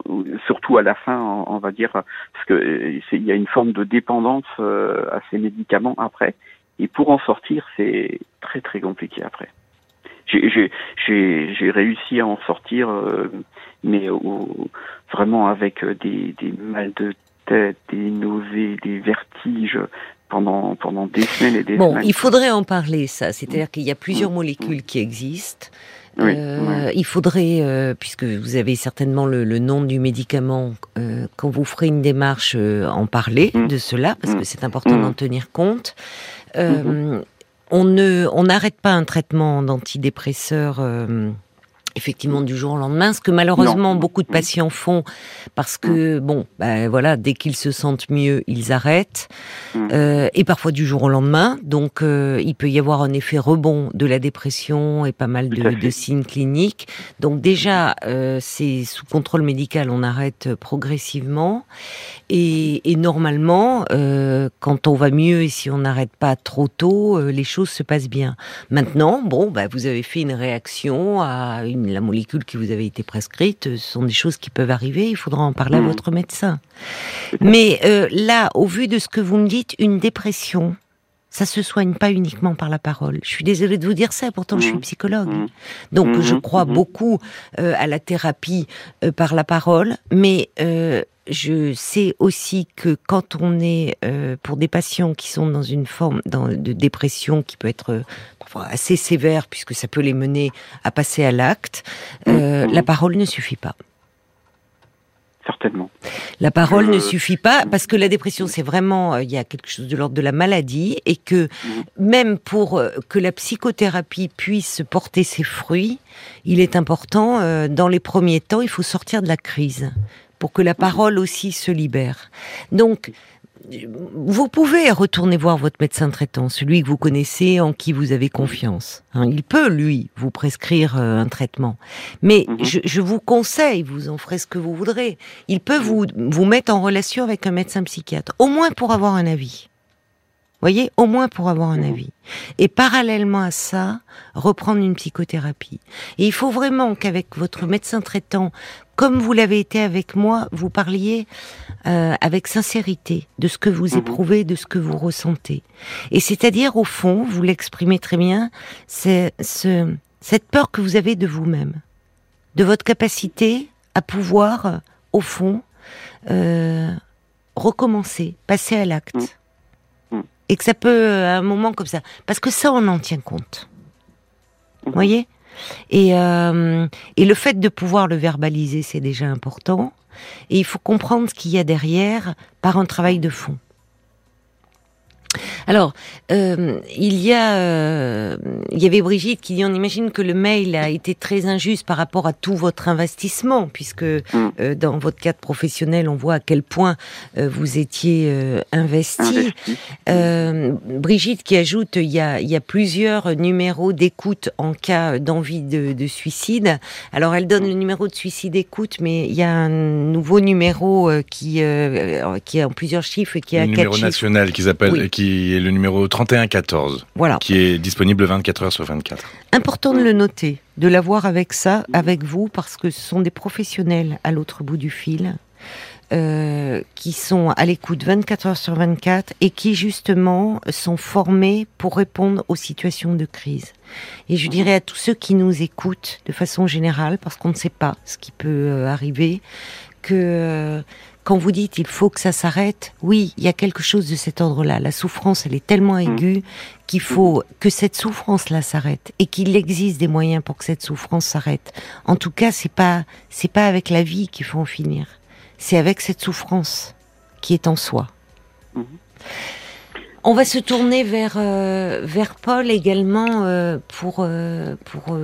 mm. surtout à la fin, on, va dire, parce que il y a une forme de dépendance à ces médicaments après, et pour en sortir, c'est très très compliqué après. J'ai réussi à en sortir, mais au, vraiment avec euh, des, des mal de tête, des nausées, des vertiges pendant, pendant des semaines et des bon, semaines. il faudrait en parler, ça. C'est-à-dire qu'il y a plusieurs molécules qui existent. euh, Il faudrait, euh, puisque vous avez certainement le, le nom du médicament, euh, quand vous ferez une démarche, en parler mm. de cela, parce que mm. c'est important mm. d'en tenir compte. Mm-hmm. On ne, on n'arrête pas un traitement d'antidépresseur effectivement du jour au lendemain, ce que malheureusement beaucoup de patients font parce que bon, ben voilà, dès qu'ils se sentent mieux, ils arrêtent mm. euh, et parfois du jour au lendemain. Donc euh, il peut y avoir un effet rebond de la dépression et pas mal de, signes cliniques. Donc déjà euh, c'est sous contrôle médical, on arrête progressivement et, et normalement quand on va mieux et si on n'arrête pas trop tôt, les choses se passent bien. Maintenant, bon, ben, vous avez fait une réaction à une la molécule qui vous avait été prescrite, ce sont des choses qui peuvent arriver, il faudra en parler à mmh. votre médecin. Mais euh, là, au vu de ce que vous me dites, une dépression, ça se soigne pas uniquement par la parole. Je suis désolée de vous dire ça, pourtant je suis mmh. psychologue. Mmh. Donc je crois beaucoup euh, à la thérapie euh, par la parole, mais je sais aussi que quand on est pour des patients qui sont dans une forme de dépression qui peut être assez sévère puisque ça peut les mener à passer à l'acte, euh, mmh. la parole ne suffit pas. Certainement. La parole ne suffit pas parce que la dépression, c'est vraiment, euh, il y a quelque chose de l'ordre de la maladie et que mmh. même pour euh, que la psychothérapie puisse porter ses fruits, il est important, dans les premiers temps, il faut sortir de la crise pour que la mmh. parole aussi se libère. Donc, vous pouvez retourner voir votre médecin traitant, celui que vous connaissez, en qui vous avez confiance. Hein. il peut, lui, vous prescrire euh, un traitement. Mais mhm. je, vous conseille, vous en ferez ce que vous voudrez, il peut vous, vous mettre en relation avec un médecin psychiatre, au moins pour avoir un avis voyez, au moins pour avoir un mhm. avis. Et parallèlement à ça, reprendre une psychothérapie. Et il faut vraiment qu'avec votre médecin traitant, comme vous l'avez été avec moi, vous parliez euh, avec sincérité de ce que vous mhm. éprouvez, de ce que vous ressentez. Et c'est-à-dire, au fond, vous l'exprimez très bien, c'est ce, cette peur que vous avez de vous-même, de votre capacité à pouvoir, euh, au fond, euh, recommencer, passer à l'acte. Mhm et que ça peut à un moment comme ça, parce que ça on en tient compte. Vous mhm. voyez? Et, euh, et le fait de pouvoir le verbaliser, c'est déjà important. Et il faut comprendre ce qu'il y a derrière par un travail de fond. Alors, euh, il y a, euh, il y avait Brigitte qui dit, on imagine que le mail a été très injuste par rapport à tout votre investissement, puisque mm. euh, dans votre cadre professionnel, on voit à quel point vous étiez investi. Brigitte qui ajoute, il y a, il y a plusieurs numéros d'écoute en cas d'envie de, de, suicide. Alors, elle donne le numéro de suicide écoute, mais il y a un nouveau numéro qui, qui a en plusieurs chiffres et qui a un numéro national qui s'appelle, qui est le numéro 3114. Voilà. Qui est disponible 24 heures sur 24. Important de le noter, de l'avoir avec ça, avec vous, parce que ce sont des professionnels à l'autre bout du fil. Euh, qui sont à l'écoute 24 heures sur 24 et qui justement sont formés pour répondre aux situations de crise. Et je dirais à tous ceux qui nous écoutent de façon générale, parce qu'on ne sait pas ce qui peut euh, arriver, que euh, quand vous dites il faut que ça s'arrête, oui, il y a quelque chose de cet ordre-là. La souffrance, elle est tellement mm. aiguë qu'il faut que cette souffrance-là s'arrête et qu'il existe des moyens pour que cette souffrance s'arrête. En tout cas, c'est pas c'est pas avec la vie qu'il faut en finir. C'est avec cette souffrance qui est en soi. Mm-hmm. On va se tourner vers euh, vers Paul également euh, pour euh, pour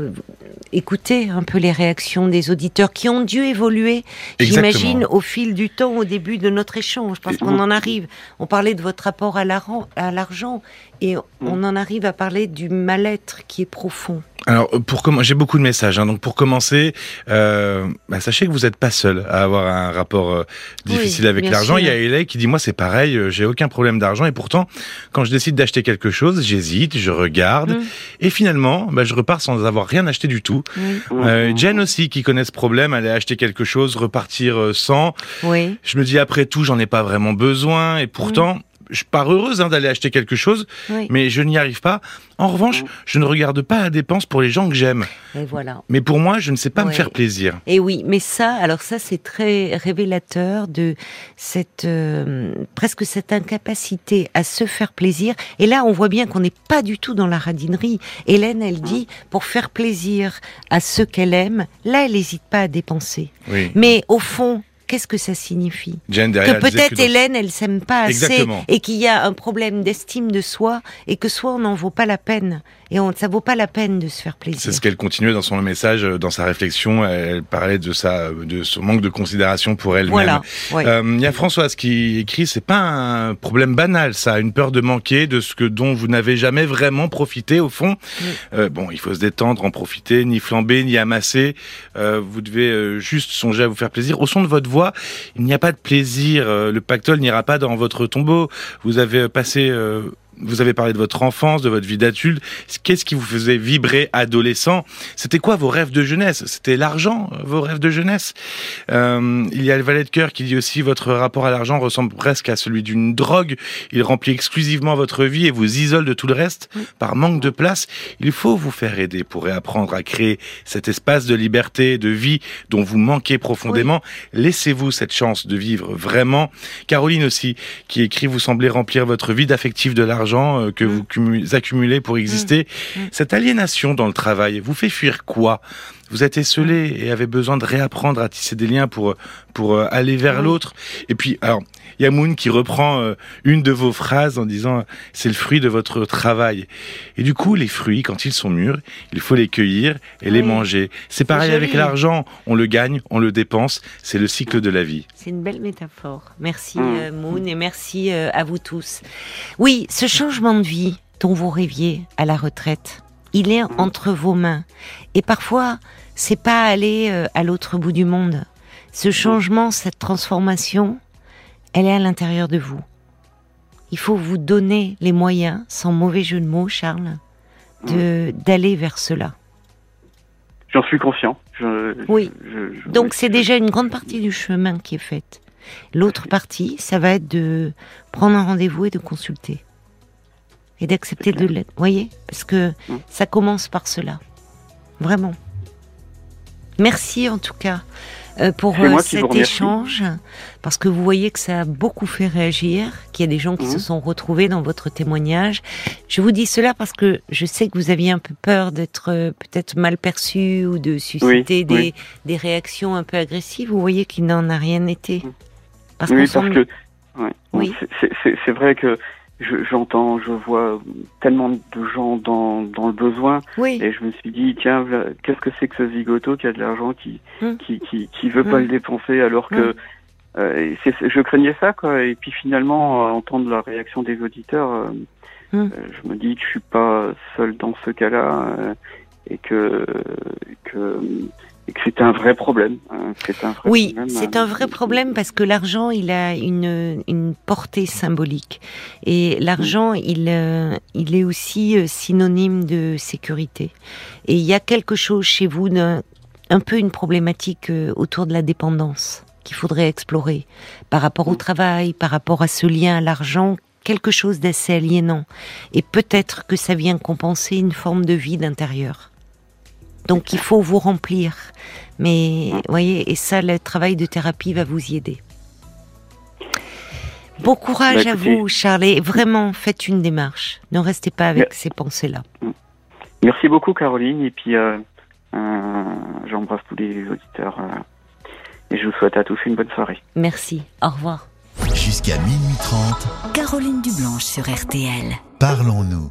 écouter un peu les réactions des auditeurs qui ont dû évoluer, j'imagine, au fil du temps, au début de notre échange, parce qu'on en arrive. On parlait de votre rapport à l'argent et on en arrive à parler du mal-être qui est profond. Alors, pour j'ai beaucoup de messages. Hein, donc, pour commencer, euh, bah, sachez que vous n'êtes pas seul à avoir un rapport euh, difficile avec l'argent. Il y a Elay qui dit moi c'est pareil, euh, j'ai aucun problème d'argent et pourtant, quand je décide d'acheter quelque chose, j'hésite, je regarde mm. et finalement, bah, je repars sans avoir rien acheté du tout. Euh, Jen aussi qui connaît ce problème, aller acheter quelque chose, repartir euh, sans. Oui. Je me dis après tout, j'en ai pas vraiment besoin et pourtant. Je pars heureuse hein, d'aller acheter quelque chose, mais je n'y arrive pas. En revanche, je ne regarde pas la dépense pour les gens que j'aime. Et voilà. Mais pour moi, je ne sais pas me faire plaisir. Et oui, mais ça, alors ça, c'est très révélateur de cette euh, presque cette incapacité à se faire plaisir. Et là, on voit bien qu'on n'est pas du tout dans la radinerie. Hélène, elle dit, pour faire plaisir à ceux qu'elle aime, là, elle n'hésite pas à dépenser. Mais au fond, qu'est-ce que ça signifie Que peut-être Hélène, elle s'aime pas assez et qu'il y a un problème d'estime de soi et que soit on n'en vaut pas la peine et on, ça vaut pas la peine de se faire plaisir. C'est ce qu'elle continuait dans son message, euh, dans sa réflexion. Elle parlait de sa, de son manque de considération pour elle-même. Voilà, euh, Il y a Françoise qui écrit, c'est pas un problème banal, ça, une peur de manquer de ce que dont vous n'avez jamais vraiment profité au fond. Euh, bon, il faut se détendre, en profiter, ni flamber, ni amasser. Euh, vous devez euh, juste songer à vous faire plaisir. Au son de votre voix, il n'y a pas de plaisir. le pactole n'ira pas dans votre tombeau. Vous avez passé vous avez parlé de votre enfance, de votre vie d'adulte. Qu'est-ce qui vous faisait vibrer adolescent? C'était quoi vos rêves de jeunesse? C'était l'argent, vos rêves de jeunesse? Euh, Il y a le valet de cœur qui dit aussi votre rapport à l'argent ressemble presque à celui d'une drogue. Il remplit exclusivement votre vie et vous isole de tout le reste par manque de place. Il faut vous faire aider pour réapprendre à créer cet espace de liberté, de vie dont vous manquez profondément. Laissez-vous cette chance de vivre vraiment. Caroline aussi, qui écrit, vous semblez remplir votre vie d'affectif de l'argent euh, que mm. vous accumulez pour exister. Mm. Mm. Cette aliénation dans le travail vous fait fuir quoi? Vous êtes esselé et avez besoin de réapprendre à tisser des liens pour pour aller vers l'autre. Et puis, alors, Yamoun qui reprend euh, une de vos phrases en disant c'est le fruit de votre travail. Et du coup, les fruits, quand ils sont mûrs, il faut les cueillir et les manger. C'est pareil avec l'argent, on le gagne, on le dépense, c'est le cycle de la vie. C'est une belle métaphore. Merci mmh. euh, Moon et merci euh, à vous tous. Oui, ce changement de vie dont vous rêviez à la retraite, il est entre vos mains. Et parfois, c'est pas aller à l'autre bout du monde. Ce changement, cette transformation, elle est à l'intérieur de vous. Il faut vous donner les moyens, sans mauvais jeu de mots, Charles, de d'aller vers cela. J'en suis conscient. oui. Donc c'est déjà une grande partie du chemin qui est faite. L'autre partie, ça va être de prendre un rendez-vous et de consulter. Et d'accepter de l'aide. Voyez? Parce que ça commence par cela. Vraiment. Merci en tout cas. Euh, pour euh, cet échange, parce que vous voyez que ça a beaucoup fait réagir, qu'il y a des gens qui se mhm. sont retrouvés dans votre témoignage. Je vous dis cela parce que je sais que vous aviez un peu peur d'être euh, peut-être mal perçu ou de susciter des, des réactions un peu agressives. Vous voyez qu'il n'en a rien été. Mhm. Parce oui, parce que oui. c'est vrai que j'entends, je, vois tellement de gens dans, dans le besoin. Et je me suis dit, tiens, qu'est-ce que c'est que ce zigoto qui a de l'argent, qui, hum. qui, qui, qui, veut pas hum. le dépenser alors que. Hum. Euh, je craignais ça, quoi. Et puis finalement, entendre la réaction des auditeurs, euh, euh, je me dis que je suis pas seul dans ce cas-là et que, que et que c'est un vrai problème. Hein, un vrai oui, c'est un vrai problème parce que l'argent, il a une, une portée symbolique. Et l'argent, il, euh, il est aussi euh, synonyme de sécurité. Et il y a quelque chose chez vous, d'un, un peu une problématique euh, autour de la dépendance qu'il faudrait explorer par rapport au mm. travail, par rapport à ce lien à l'argent quelque chose d'assez aliénant. Et peut-être que ça vient compenser une forme de vide intérieur. Donc il faut vous remplir. Mais vous voyez, et ça, le travail de thérapie va vous y aider. Bon courage bah, à vous, Charles. vraiment, faites une démarche. Ne restez pas avec ces pensées-là. Merci beaucoup, Caroline. Et puis, euh, euh, j'embrasse tous les auditeurs. Euh, et je vous souhaite à tous une bonne soirée. Merci. Au revoir. Jusqu'à minuit 30. Caroline Dublanche sur RTL. Parlons-nous.